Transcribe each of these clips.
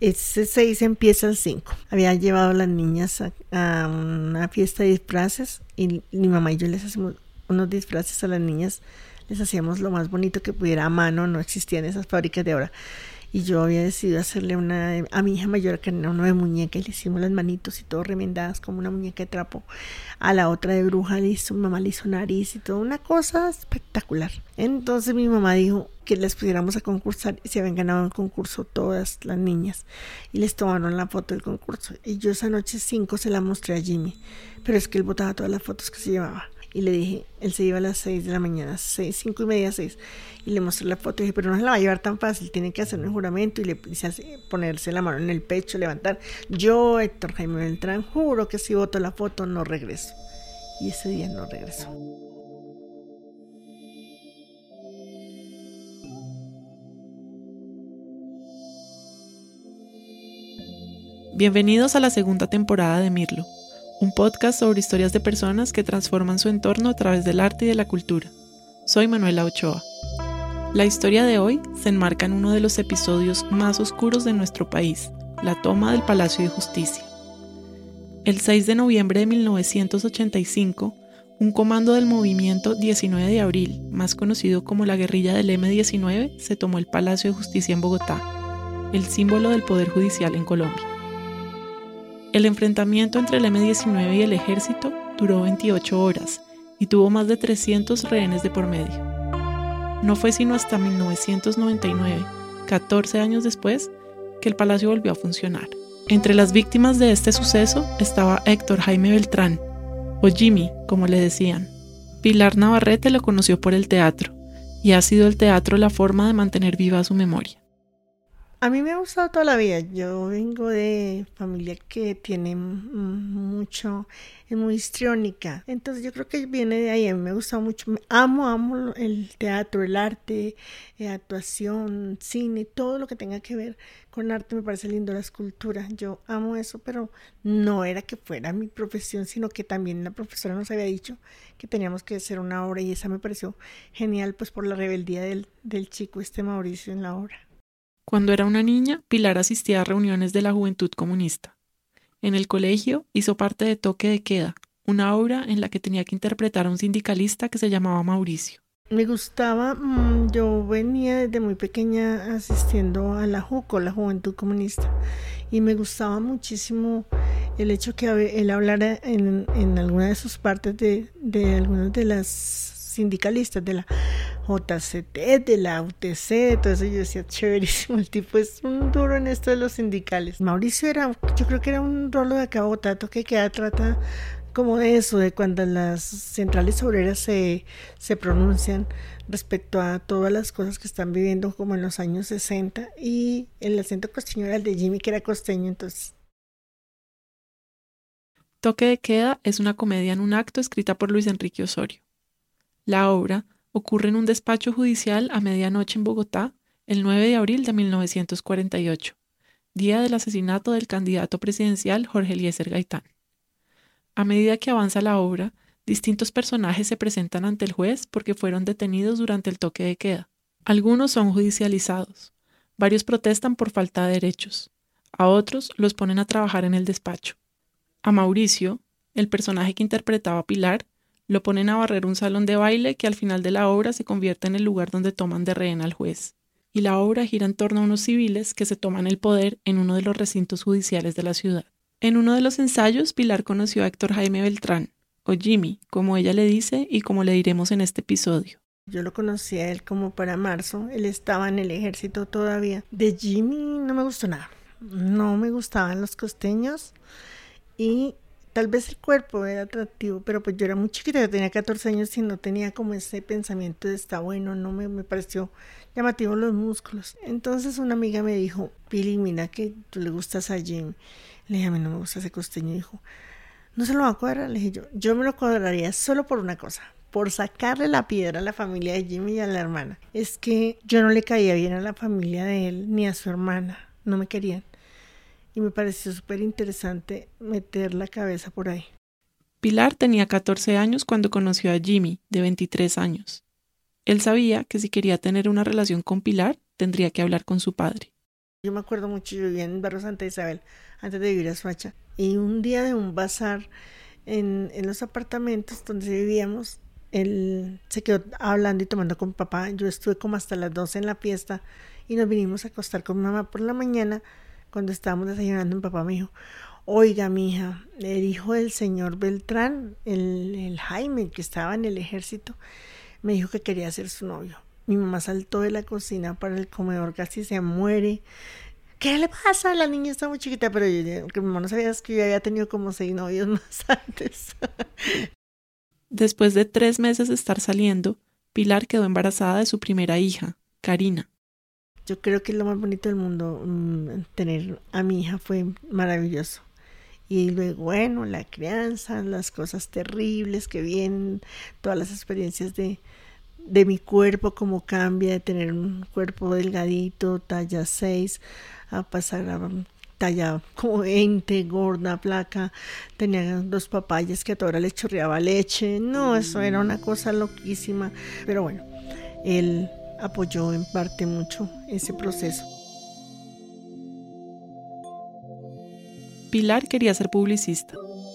Ese 6 empieza el 5. Había llevado a las niñas a, una fiesta de disfraces y mi mamá y yo les hacemos unos disfraces a las niñas. Les hacíamos lo más bonito que pudiera a mano, no existían esas fábricas de ahora y yo había decidido hacerle una a mi hija mayor que era una muñeca y le hicimos las manitos y todo remendadas como una muñeca de trapo a la otra de bruja le hizo mamá le hizo nariz y todo una cosa espectacular. Entonces mi mamá dijo que les pudiéramos a concursar y se habían ganado el concurso todas las niñas y les tomaron la foto del concurso. Y yo esa noche 5 se la mostré a Jimmy pero es que él botaba todas las fotos que se llevaba y le dije, él se iba a las 6 de la mañana, 6, 5 y media, 6, y le mostré la foto y dije, pero no se la va a llevar tan fácil, tiene que hacer un juramento y le ponerse la mano en el pecho, levantar. Yo, Héctor Jaime Beltrán, juro que si voto la foto no regreso. Y ese día no regresó. Bienvenidos a la segunda temporada de Mirlo un podcast sobre historias de personas que transforman su entorno a través del arte y de la cultura. Soy Manuela Ochoa. La historia de hoy se enmarca en uno de los episodios más oscuros de nuestro país, la toma del Palacio de Justicia. El 6 de noviembre de 1985, un comando del movimiento 19 de abril, más conocido como la guerrilla del M-19, se tomó el Palacio de Justicia en Bogotá, el símbolo del Poder Judicial en Colombia. El enfrentamiento entre el M-19 y el ejército duró 28 horas y tuvo más de 300 rehenes de por medio. No fue sino hasta 1999, 14 años después, que el palacio volvió a funcionar. Entre las víctimas de este suceso estaba Héctor Jaime Beltrán, o Jimmy, como le decían. Pilar Navarrete lo conoció por el teatro, y ha sido el teatro la forma de mantener viva su memoria. A mí me ha gustado toda la vida. Yo vengo de familia que tiene mucho, es muy histriónica. Entonces yo creo que viene de ahí. A mí me ha gustado mucho. Amo, amo el teatro, el arte, eh, actuación, cine, todo lo que tenga que ver con arte. Me parece lindo la escultura. Yo amo eso, pero no era que fuera mi profesión, sino que también la profesora nos había dicho que teníamos que hacer una obra y esa me pareció genial, pues por la rebeldía del, del chico este Mauricio en la obra. Cuando era una niña, Pilar asistía a reuniones de la Juventud Comunista. En el colegio hizo parte de Toque de Queda, una obra en la que tenía que interpretar a un sindicalista que se llamaba Mauricio. Me gustaba, mm, yo venía desde muy pequeña asistiendo a la JUCO, la Juventud Comunista, y me gustaba muchísimo el hecho que él hablara en, alguna de sus partes de, de algunas de las sindicalistas de la JCT, de la UTC, entonces yo decía, chéverísimo, el tipo es un duro en esto de los sindicales. Mauricio era, yo creo que era un rolo de cabotato que queda trata como de eso, de cuando las centrales obreras se, se pronuncian respecto a todas las cosas que están viviendo como en los años 60 y el acento costeño era el de Jimmy que era costeño, entonces Toque de Queda es una comedia en un acto escrita por Luis Enrique Osorio. La obra ocurre en un despacho judicial a medianoche en Bogotá, el 9 de abril de 1948, día del asesinato del candidato presidencial Jorge Eliezer Gaitán. A medida que avanza la obra, distintos personajes se presentan ante el juez porque fueron detenidos durante el toque de queda. Algunos son judicializados, varios protestan por falta de derechos, a otros los ponen a trabajar en el despacho. A Mauricio, el personaje que interpretaba a Pilar, lo ponen a barrer un salón de baile que al final de la obra se convierte en el lugar donde toman de rehén al juez. Y la obra gira en torno a unos civiles que se toman el poder en uno de los recintos judiciales de la ciudad. En uno de los ensayos, Pilar conoció a Héctor Jaime Beltrán, o Jimmy, como ella le dice y como le diremos en este episodio. Yo lo conocí a él como para marzo, él estaba en el ejército todavía. De Jimmy no me gustó nada, no me gustaban los costeños y Tal vez el cuerpo era atractivo, pero pues yo era muy chiquita, yo tenía 14 años y no tenía como ese pensamiento de está bueno, no me, me pareció llamativo los músculos. Entonces una amiga me dijo, Pili, mira que tú le gustas a Jim. Le dije, a mí no me gusta ese costeño. Dijo, ¿no se lo va a cuadrar? Le dije yo, yo me lo cuadraría solo por una cosa, por sacarle la piedra a la familia de Jimmy y a la hermana. Es que yo no le caía bien a la familia de él ni a su hermana, no me querían y me pareció súper interesante meter la cabeza por ahí. Pilar tenía 14 años cuando conoció a Jimmy, de 23 años. Él sabía que si quería tener una relación con Pilar, tendría que hablar con su padre. Yo me acuerdo mucho, yo vivía en Barrio Santa Isabel antes de vivir a Suacha. Y un día de un bazar en, en los apartamentos donde vivíamos, él se quedó hablando y tomando con papá. Yo estuve como hasta las 12 en la fiesta y nos vinimos a acostar con mamá por la mañana. Cuando estábamos desayunando, mi papá me dijo, oiga, mi hija, el hijo del señor Beltrán, el, el Jaime, que estaba en el ejército, me dijo que quería ser su novio. Mi mamá saltó de la cocina para el comedor, casi se muere. ¿Qué le pasa? La niña está muy chiquita, pero yo, que mi mamá no sabía que yo había tenido como seis novios más antes. Después de tres meses de estar saliendo, Pilar quedó embarazada de su primera hija, Karina. Yo creo que lo más bonito del mundo, mm, tener a mi hija fue maravilloso. Y luego, bueno, la crianza, las cosas terribles que vienen, todas las experiencias de, de mi cuerpo, cómo cambia de tener un cuerpo delgadito, talla 6, a pasar a talla como 20, gorda, placa, tenía dos papayas que a toda hora le chorreaba leche, no, eso era una cosa loquísima, pero bueno, él apoyó en parte mucho ese proceso. Pilar quería ser publicista,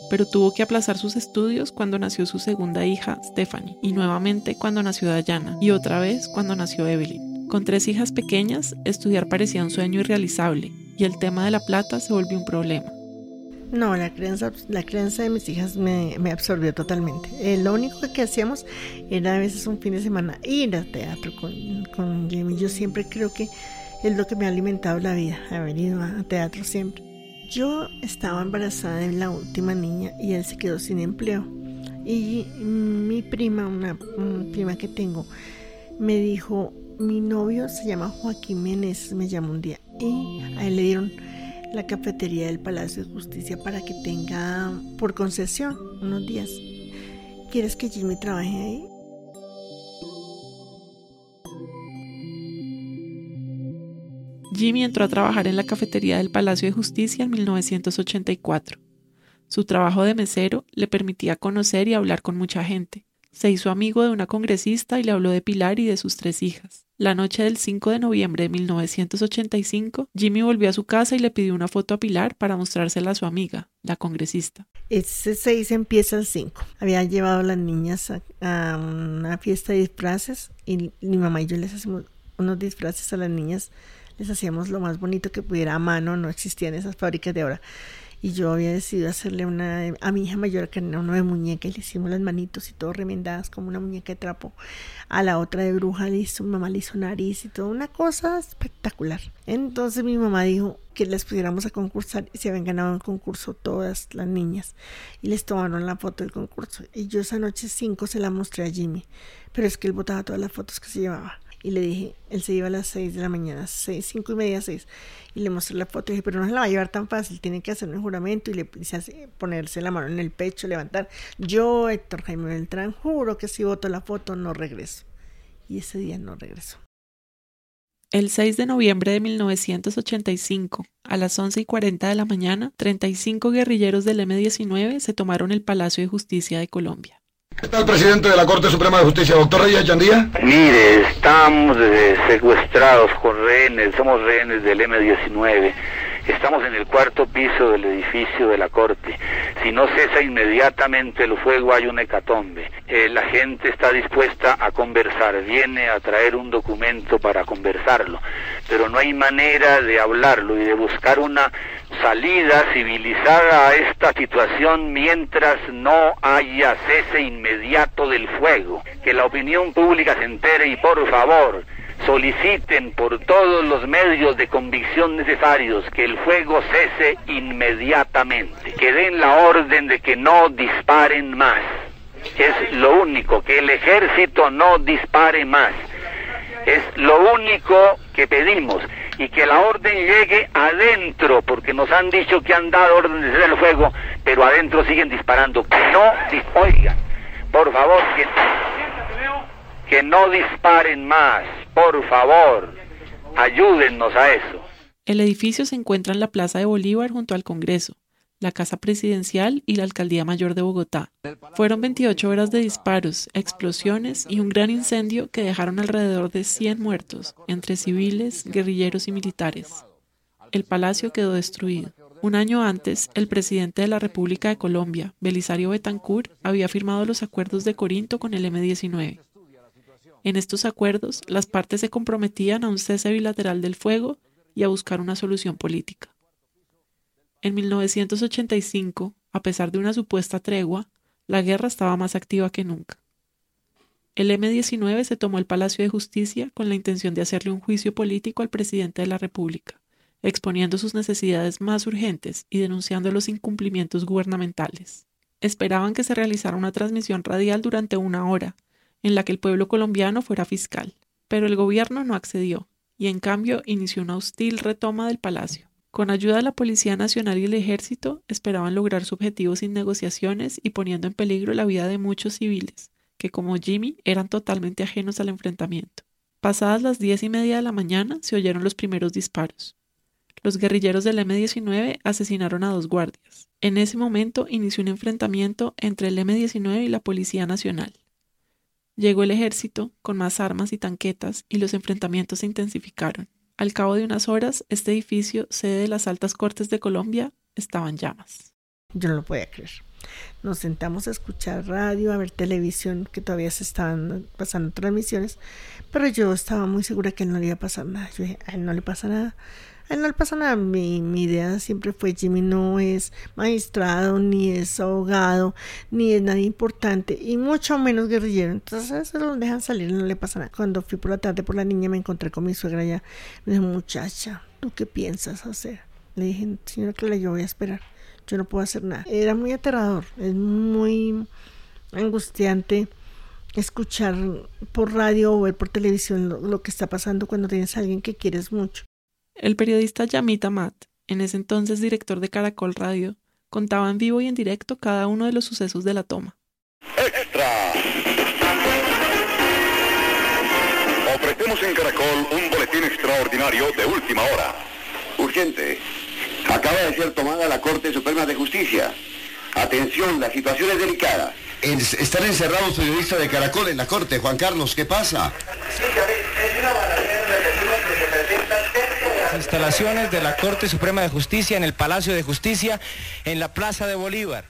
pero tuvo que aplazar sus estudios cuando nació su segunda hija, Stephanie, y nuevamente cuando nació Dayana, y otra vez cuando nació Evelyn. Con tres hijas pequeñas, estudiar parecía un sueño irrealizable, y el tema de la plata se volvió un problema. No, la crianza, la crianza de mis hijas me, absorbió totalmente. Eh, lo único que hacíamos era a veces un fin de semana ir al teatro con, con Jimmy. Yo siempre creo que es lo que me ha alimentado la vida, haber ido a teatro siempre. Yo estaba embarazada de la última niña y él se quedó sin empleo. Y mi prima, una, prima que tengo, me dijo, mi novio se llama Joaquín Meneses, me llamó un día. Y a él le dieron la cafetería del Palacio de Justicia para que tenga por concesión unos días. ¿Quieres que Jimmy trabaje ahí? Jimmy entró a trabajar en la cafetería del Palacio de Justicia en 1984. Su trabajo de mesero le permitía conocer y hablar con mucha gente. Se hizo amigo de una congresista y le habló de Pilar y de sus tres hijas. La noche del 5 de noviembre de 1985, Jimmy volvió a su casa y le pidió una foto a Pilar para mostrársela a su amiga, la congresista. Ese 6 empieza el 5. Había llevado a las niñas a, una fiesta de disfraces y mi mamá y yo les hacemos unos disfraces a las niñas les hacíamos lo más bonito que pudiera a mano, no existían esas fábricas de ahora. Y yo había decidido hacerle una a mi hija mayor que era una de muñeca y le hicimos las manitos y todo remendadas como una muñeca de trapo. A la otra de bruja le hizo, mamá le hizo nariz y todo, una cosa espectacular. Entonces mi mamá dijo que les pudiéramos a concursar y se habían ganado el concurso todas las niñas y les tomaron la foto del concurso. Y yo esa noche 5 se la mostré a Jimmy, pero es que él botaba todas las fotos que se llevaba y le dije, él se iba a las 6 de la mañana, seis, cinco y media, 6, y le mostré la foto y dije, pero no se la va a llevar tan fácil, tiene que hacer un juramento y le dice ponerse la mano en el pecho, levantar. Yo, Héctor Jaime Beltrán, juro que si voto la foto no regreso. Y ese día no regresó. El 6 de noviembre de 1985, a las 11 y 40 de la mañana, 35 guerrilleros del M-19 se tomaron el Palacio de Justicia de Colombia. ¿Qué tal, presidente de la Corte Suprema de Justicia, doctor Reyes Yandía? Mire, estamos eh, secuestrados con rehenes, somos rehenes del M-19. Estamos en el cuarto piso del edificio de la Corte. Si no cesa inmediatamente el fuego hay una hecatombe. Eh, la gente está dispuesta a conversar, viene a traer un documento para conversarlo, pero no hay manera de hablarlo y de buscar una salida civilizada a esta situación mientras no haya cese inmediato del fuego. Que la opinión pública se entere y por favor soliciten por todos los medios de convicción necesarios que el fuego cese inmediatamente, que den la orden de que no disparen más. Es lo único, que el ejército no dispare más. Es lo único que pedimos y que la orden llegue adentro, porque nos han dicho que han dado orden de cese el fuego, pero adentro siguen disparando. Que no, oigan, por favor, que que no disparen más, por favor, ayúdennos a eso. El edificio se encuentra en la Plaza de Bolívar junto al Congreso, la Casa Presidencial y la Alcaldía Mayor de Bogotá. Fueron 28 horas de disparos, explosiones y un gran incendio que dejaron alrededor de 100 muertos, entre civiles, guerrilleros y militares. el palacio quedó destruido. Un año antes, el presidente de la República de Colombia, Belisario Betancourt, había firmado los acuerdos de Corinto con el M-19. En estos acuerdos, las partes se comprometían a un cese bilateral del fuego y a buscar una solución política. En 1985, a pesar de una supuesta tregua, la guerra estaba más activa que nunca. El M-19 se tomó el Palacio de Justicia con la intención de hacerle un juicio político al presidente de la República, exponiendo sus necesidades más urgentes y denunciando los incumplimientos gubernamentales. Esperaban que se realizara una transmisión radial durante una hora, en la que el pueblo colombiano fuera fiscal, pero el gobierno no accedió y en cambio inició una hostil retoma del palacio. Con ayuda de la Policía Nacional y el Ejército, esperaban lograr su objetivo sin negociaciones y poniendo en peligro la vida de muchos civiles, que como Jimmy eran totalmente ajenos al enfrentamiento. Pasadas las diez y media de la mañana se oyeron los primeros disparos. Los guerrilleros del M-19 asesinaron a dos guardias. En ese momento inició un enfrentamiento entre el M-19 y la Policía Nacional. Llegó el ejército con más armas y tanquetas y los enfrentamientos se intensificaron. Al cabo de unas horas, este edificio, sede de las altas cortes de Colombia, estaba en llamas. Yo no lo podía creer. Nos sentamos a escuchar radio, a ver televisión, que todavía se estaban pasando transmisiones, pero yo estaba muy segura que no le iba a pasar nada. Yo dije, a él no le pasa nada. A él no le pasa nada. Mi, mi, idea siempre fue, Jimmy no es magistrado, ni es abogado, ni es nadie importante, y mucho menos guerrillero. Entonces se lo dejan salir, no le pasa nada. Cuando fui por la tarde por la niña me encontré con mi suegra ya. Me dijo, muchacha, ¿tú qué piensas hacer? Le dije, señora Clara, yo voy a esperar. Yo no puedo hacer nada. Era muy aterrador, es muy angustiante escuchar por radio o ver por televisión lo, lo que está pasando cuando tienes a alguien que quieres mucho. El periodista Yamita Matt, en ese entonces director de Caracol Radio, contaba en vivo y en directo cada uno de los sucesos de la toma. ¡Extra! Ofrecemos en Caracol un boletín extraordinario de última hora. Urgente. Acaba de ser tomada la Corte Suprema de Justicia. Atención, la situación es delicada. están encerrados periodistas de Caracol en la Corte. Juan Carlos, ¿qué pasa? Sí, es una instalaciones de la Corte Suprema de Justicia en el Palacio de Justicia en la Plaza de Bolívar.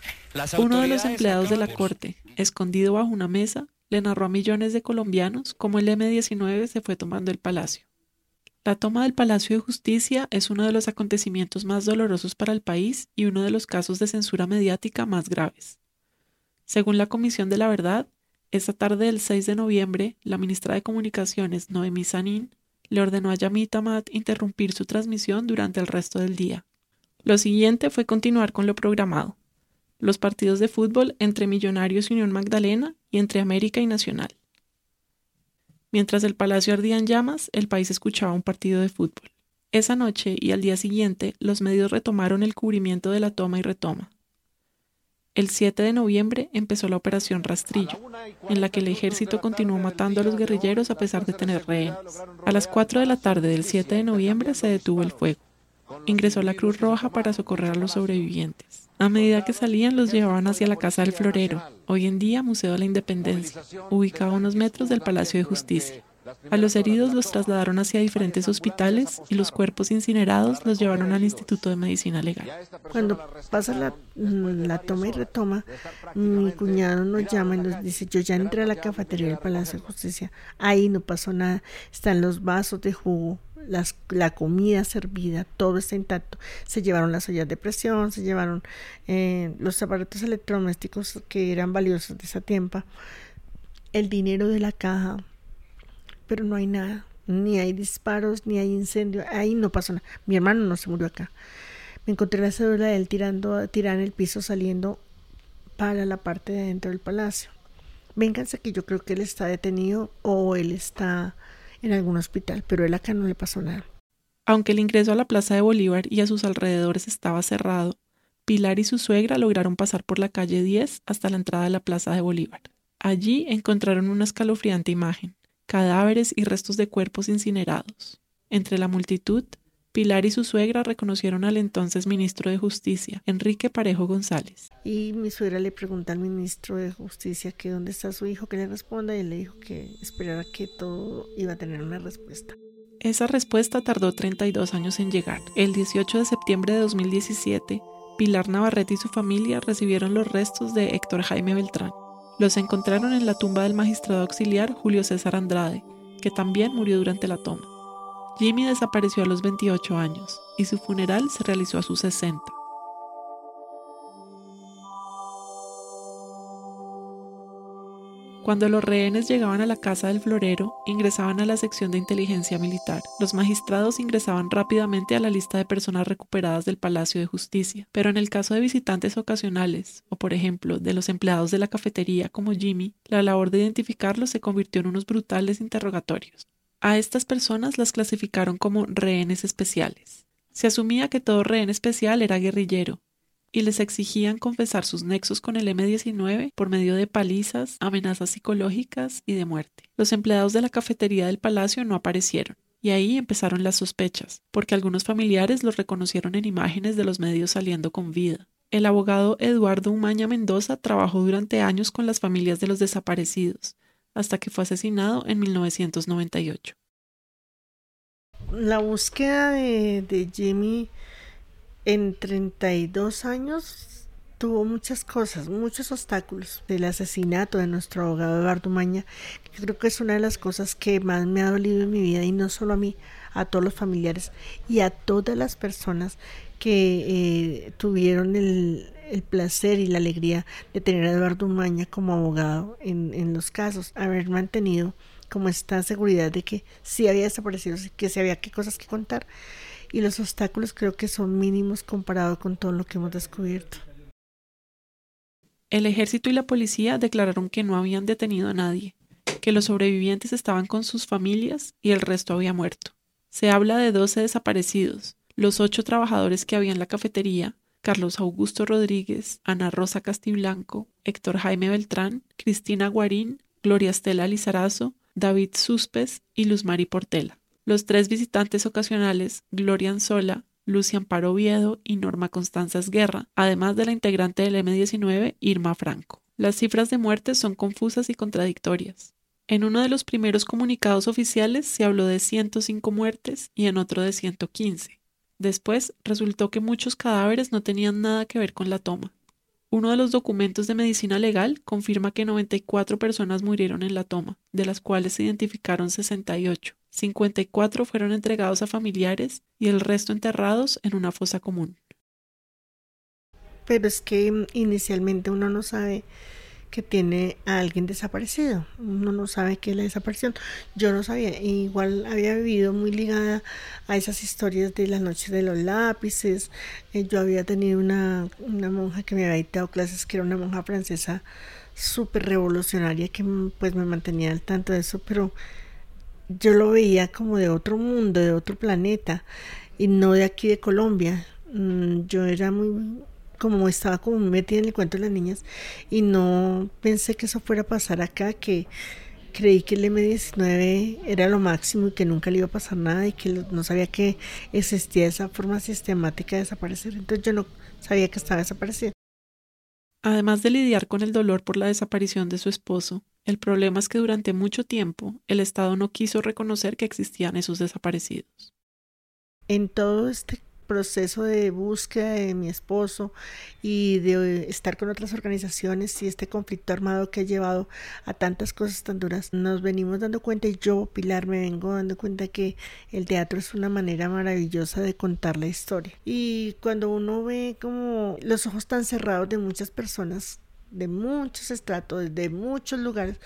Uno de los empleados de la Corte, escondido bajo una mesa, le narró a millones de colombianos cómo el M-19 se fue tomando el palacio. La toma del Palacio de Justicia es uno de los acontecimientos más dolorosos para el país y uno de los casos de censura mediática más graves. Según la Comisión de la Verdad, esta tarde del 6 de noviembre, la ministra de Comunicaciones, Noemí Sanín, le ordenó a Yamit Amat interrumpir su transmisión durante el resto del día. Lo siguiente fue continuar con lo programado, los partidos de fútbol entre Millonarios y Unión Magdalena y entre América y Nacional. Mientras el palacio ardía en llamas, el país escuchaba un partido de fútbol. Esa noche y al día siguiente, los medios retomaron el cubrimiento de la toma y retoma. El 7 de noviembre empezó la operación Rastrillo, en la que el ejército continuó matando a los guerrilleros a pesar de tener rehenes. A las 4 de la tarde del 7 de noviembre se detuvo el fuego. Ingresó la Cruz Roja para socorrer a los sobrevivientes. A medida que salían los llevaban hacia la Casa del Florero, hoy en día Museo de la Independencia, ubicado a unos metros del Palacio de Justicia. A los heridos los trasladaron hacia diferentes hospitales y los cuerpos incinerados los llevaron al Instituto de Medicina Legal. Cuando pasa la, la toma y retoma, mi cuñado nos llama y nos dice, yo ya entré a la cafetería del Palacio de Justicia, ahí no pasó nada, están los vasos de jugo, las, la comida servida, todo está intacto. Se llevaron las ollas de presión, se llevaron eh, los aparatos electrodomésticos que eran valiosos de esa tiempo, el dinero de la caja, pero no hay nada, ni hay disparos, ni hay incendio, ahí no pasó nada. Mi hermano no se murió acá. Me encontré la cédula de él tirando, tirar en el piso, saliendo para la parte de adentro del palacio. Vénganse que yo creo que él está detenido o él está en algún hospital, pero él acá no le pasó nada. Aunque el ingreso a la Plaza de Bolívar y a sus alrededores estaba cerrado, Pilar y su suegra lograron pasar por la calle 10 hasta la entrada de la Plaza de Bolívar. Allí encontraron una escalofriante imagen cadáveres y restos de cuerpos incinerados. Entre la multitud, Pilar y su suegra reconocieron al entonces ministro de Justicia, Enrique Parejo González. Y mi suegra le pregunta al ministro de Justicia que dónde está su hijo, que le responda, y él le dijo que esperara que todo iba a tener una respuesta. Esa respuesta tardó 32 años en llegar. El 18 de septiembre de 2017, Pilar Navarrete y su familia recibieron los restos de Héctor Jaime Beltrán. Los encontraron en la tumba del magistrado auxiliar Julio César Andrade, que también murió durante la toma. Jimmy desapareció a los 28 años y su funeral se realizó a sus 60. Cuando los rehenes llegaban a la casa del florero, ingresaban a la sección de inteligencia militar. Los magistrados ingresaban rápidamente a la lista de personas recuperadas del Palacio de Justicia, pero en el caso de visitantes ocasionales, o por ejemplo de los empleados de la cafetería como Jimmy, la labor de identificarlos se convirtió en unos brutales interrogatorios. A estas personas las clasificaron como rehenes especiales. Se asumía que todo rehén especial era guerrillero, y les exigían confesar sus nexos con el M-19 por medio de palizas, amenazas psicológicas y de muerte. Los empleados de la cafetería del palacio no aparecieron. Y ahí empezaron las sospechas, porque algunos familiares los reconocieron en imágenes de los medios saliendo con vida. El abogado Eduardo Umaña Mendoza trabajó durante años con las familias de los desaparecidos, hasta que fue asesinado en 1998. La búsqueda de, de Jimmy en 32 años tuvo muchas cosas, muchos obstáculos. El asesinato de nuestro abogado Eduardo Maña, que creo que es una de las cosas que más me ha dolido en mi vida, y no solo a mí, a todos los familiares y a todas las personas que eh, tuvieron el, placer y la alegría de tener a Eduardo Maña como abogado en, en los casos, haber mantenido como esta seguridad de que sí había desaparecido, que sí había qué cosas que contar y los obstáculos creo que son mínimos comparado con todo lo que hemos descubierto. El ejército y la policía declararon que no habían detenido a nadie, que los sobrevivientes estaban con sus familias y el resto había muerto. Se habla de 12 desaparecidos, los ocho trabajadores que había en la cafetería, Carlos Augusto Rodríguez, Ana Rosa Castiblanco, Héctor Jaime Beltrán, Cristina Guarín, Gloria Estela Lizarazo, David Suspes y Luz Mari Portela. Los tres visitantes ocasionales, Gloria Anzola, Lucian Amparo Oviedo y Norma Constanzas Guerra, además de la integrante del M19, Irma Franco. Las cifras de muertes son confusas y contradictorias. En uno de los primeros comunicados oficiales se habló de 105 muertes y en otro de 115. Después resultó que muchos cadáveres no tenían nada que ver con la toma. Uno de los documentos de medicina legal confirma que 94 personas murieron en la toma, de las cuales se identificaron 68. 54 fueron entregados a familiares y el resto enterrados en una fosa común. Pero es que mm, inicialmente uno no sabe que tiene a alguien desaparecido. Uno no sabe qué es la desaparición. Yo no sabía. Igual había vivido muy ligada a esas historias de la noche de los lápices. Eh, yo había tenido una, una monja que me había dictado clases, que era una monja francesa súper revolucionaria, que mm, pues me mantenía al tanto de eso, pero yo lo veía como de otro mundo, de otro planeta, y no de aquí de Colombia. Mm, yo era muy, como estaba como metida en el cuento de las niñas, y no pensé que eso fuera a pasar acá, que creí que el M19 era lo máximo y que nunca le iba a pasar nada y que no sabía que existía esa forma sistemática de desaparecer. Entonces yo no sabía que estaba desapareciendo. Además de lidiar con el dolor por la desaparición de su esposo, el problema es que durante mucho tiempo el Estado no quiso reconocer que existían esos desaparecidos. En todo este proceso de búsqueda de mi esposo y de estar con otras organizaciones y este conflicto armado que ha llevado a tantas cosas tan duras, nos venimos dando cuenta y yo, Pilar, me vengo dando cuenta que el teatro es una manera maravillosa de contar la historia. Y cuando uno ve como los ojos tan cerrados de muchas personas, de muchos estratos, de muchos lugares,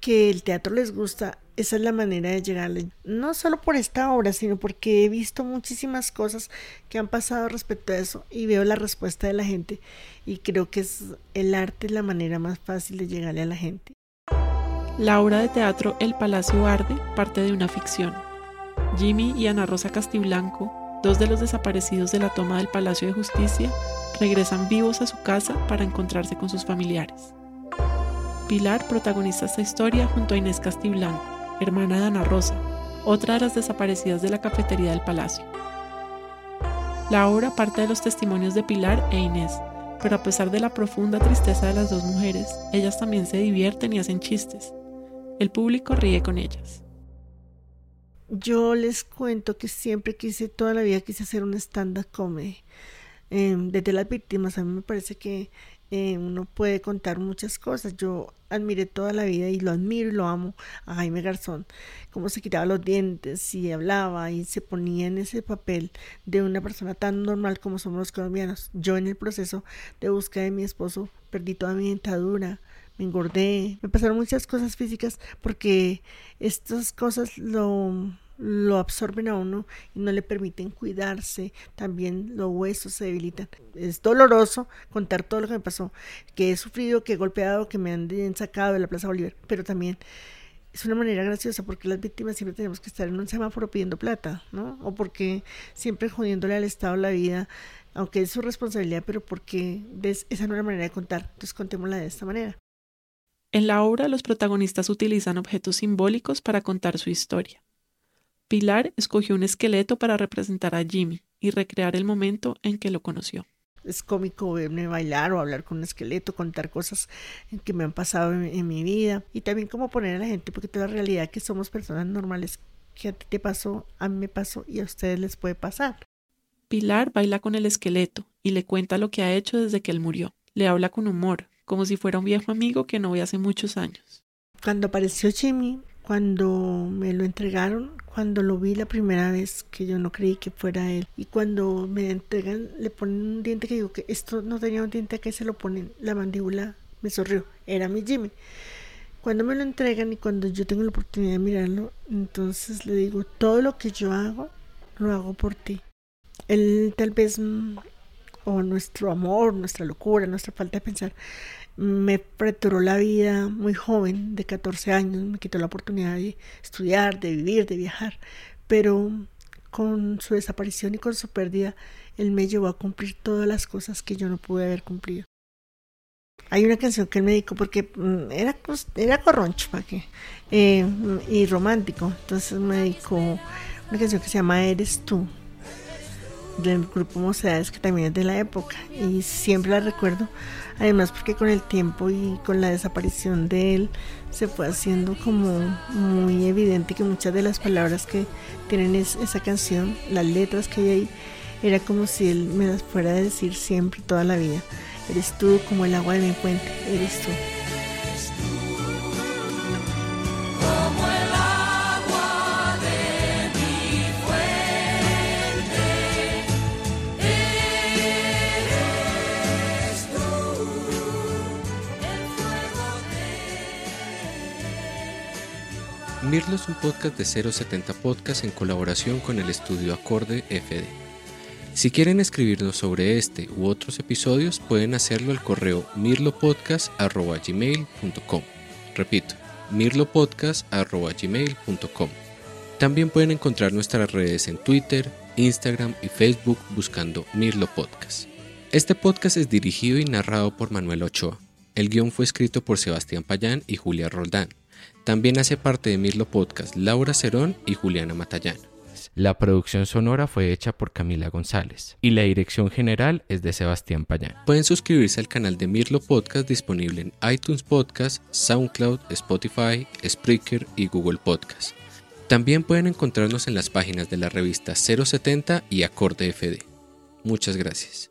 que el teatro les gusta, esa es la manera de llegarle. No solo por esta obra, sino porque he visto muchísimas cosas que han pasado respecto a eso y veo la respuesta de la gente y creo que es el arte la manera más fácil de llegarle a la gente. La obra de teatro El Palacio Arde parte de una ficción. Jimmy y Ana Rosa Castiblanco, dos de los desaparecidos de la toma del Palacio de Justicia, regresan vivos a su casa para encontrarse con sus familiares. Pilar protagoniza esta historia junto a Inés Castiblanco, hermana de Ana Rosa, otra de las desaparecidas de la cafetería del palacio. La obra parte de los testimonios de Pilar e Inés, pero a pesar de la profunda tristeza de las dos mujeres, ellas también se divierten y hacen chistes. El público ríe con ellas. Yo les cuento que siempre quise, toda la vida quise hacer un stand-up comedy. Em, desde las víctimas, a mí me parece que eh, uno puede contar muchas cosas. Yo admiré toda la vida y lo admiro y lo amo a Jaime Garzón, cómo se quitaba los dientes y hablaba y se ponía en ese papel de una persona tan normal como somos los colombianos. Yo en el proceso de búsqueda de mi esposo perdí toda mi dentadura, me engordé, me pasaron muchas cosas físicas porque estas cosas lo lo absorben a uno y no le permiten cuidarse, también los huesos se debilitan. Es doloroso contar todo lo que me pasó, que he sufrido, que he golpeado, que me han sacado de la Plaza Bolívar, pero también es una manera graciosa porque las víctimas siempre tenemos que estar en un semáforo pidiendo plata, ¿no? O porque siempre jodiéndole al Estado la vida, aunque es su responsabilidad, pero porque esa no es la manera de contar. Entonces contémosla de esta manera. En la obra los protagonistas utilizan objetos simbólicos para contar su historia. Pilar escogió un esqueleto para representar a Jimmy y recrear el momento en que lo conoció. Es cómico verme bailar o hablar con un esqueleto, contar cosas que me han pasado en, mi vida y también como poner a la gente, porque toda la realidad que somos personas normales, que a ti te pasó, a mí me pasó y a ustedes les puede pasar. Pilar baila con el esqueleto y le cuenta lo que ha hecho desde que él murió. Le habla con humor, como si fuera un viejo amigo que no ve hace muchos años. Cuando apareció Jimmy, cuando me lo entregaron, cuando lo vi la primera vez que yo no creí que fuera él y cuando me entregan le ponen un diente que digo que esto no tenía un diente que se lo ponen la mandíbula me sonrió era mi Jimmy. Cuando me lo entregan y cuando yo tengo la oportunidad de mirarlo entonces le digo todo lo que yo hago lo hago por ti. Él tal vez mm, o nuestro amor nuestra locura nuestra falta de pensar me preturó la vida muy joven, de 14 años, me quitó la oportunidad de estudiar, de vivir, de viajar, pero con su desaparición y con su pérdida, él me llevó a cumplir todas las cosas que yo no pude haber cumplido. Hay una canción que él me dedicó porque mm, era, pues, era corroncho, ¿para qué? Eh, y romántico, entonces me dedicó una canción que se llama Eres tú del grupo Mocedades que también es de la época y siempre la recuerdo además porque con el tiempo y con la desaparición de él se fue haciendo como muy evidente que muchas de las palabras que tienen esa canción las letras que hay ahí era como si él me las fuera a decir siempre toda la vida. Eres tú como el agua de mi puente eres tú Mirlo es un podcast de 070 Podcast en colaboración con el estudio Acorde FD. Si quieren escribirnos sobre este u otros episodios, pueden hacerlo al correo mirlopodcast.gmail.com. Repito, mirlopodcast.gmail.com. También pueden encontrar nuestras redes en Twitter, Instagram y Facebook buscando Mirlo Podcast. Este podcast es dirigido y narrado por Manuel Ochoa. El guion fue escrito por Sebastián Payán y Julia Roldán. También hace parte de Mirlo Podcast Laura Cerón y Juliana Matallán. La producción sonora fue hecha por Camila González y la dirección general es de Sebastián Payán. Pueden suscribirse al canal de Mirlo Podcast disponible en iTunes Podcast, SoundCloud, Spotify, Spreaker y Google Podcast. También pueden encontrarnos en las páginas de la revista 070 y Acorde FD. Muchas gracias.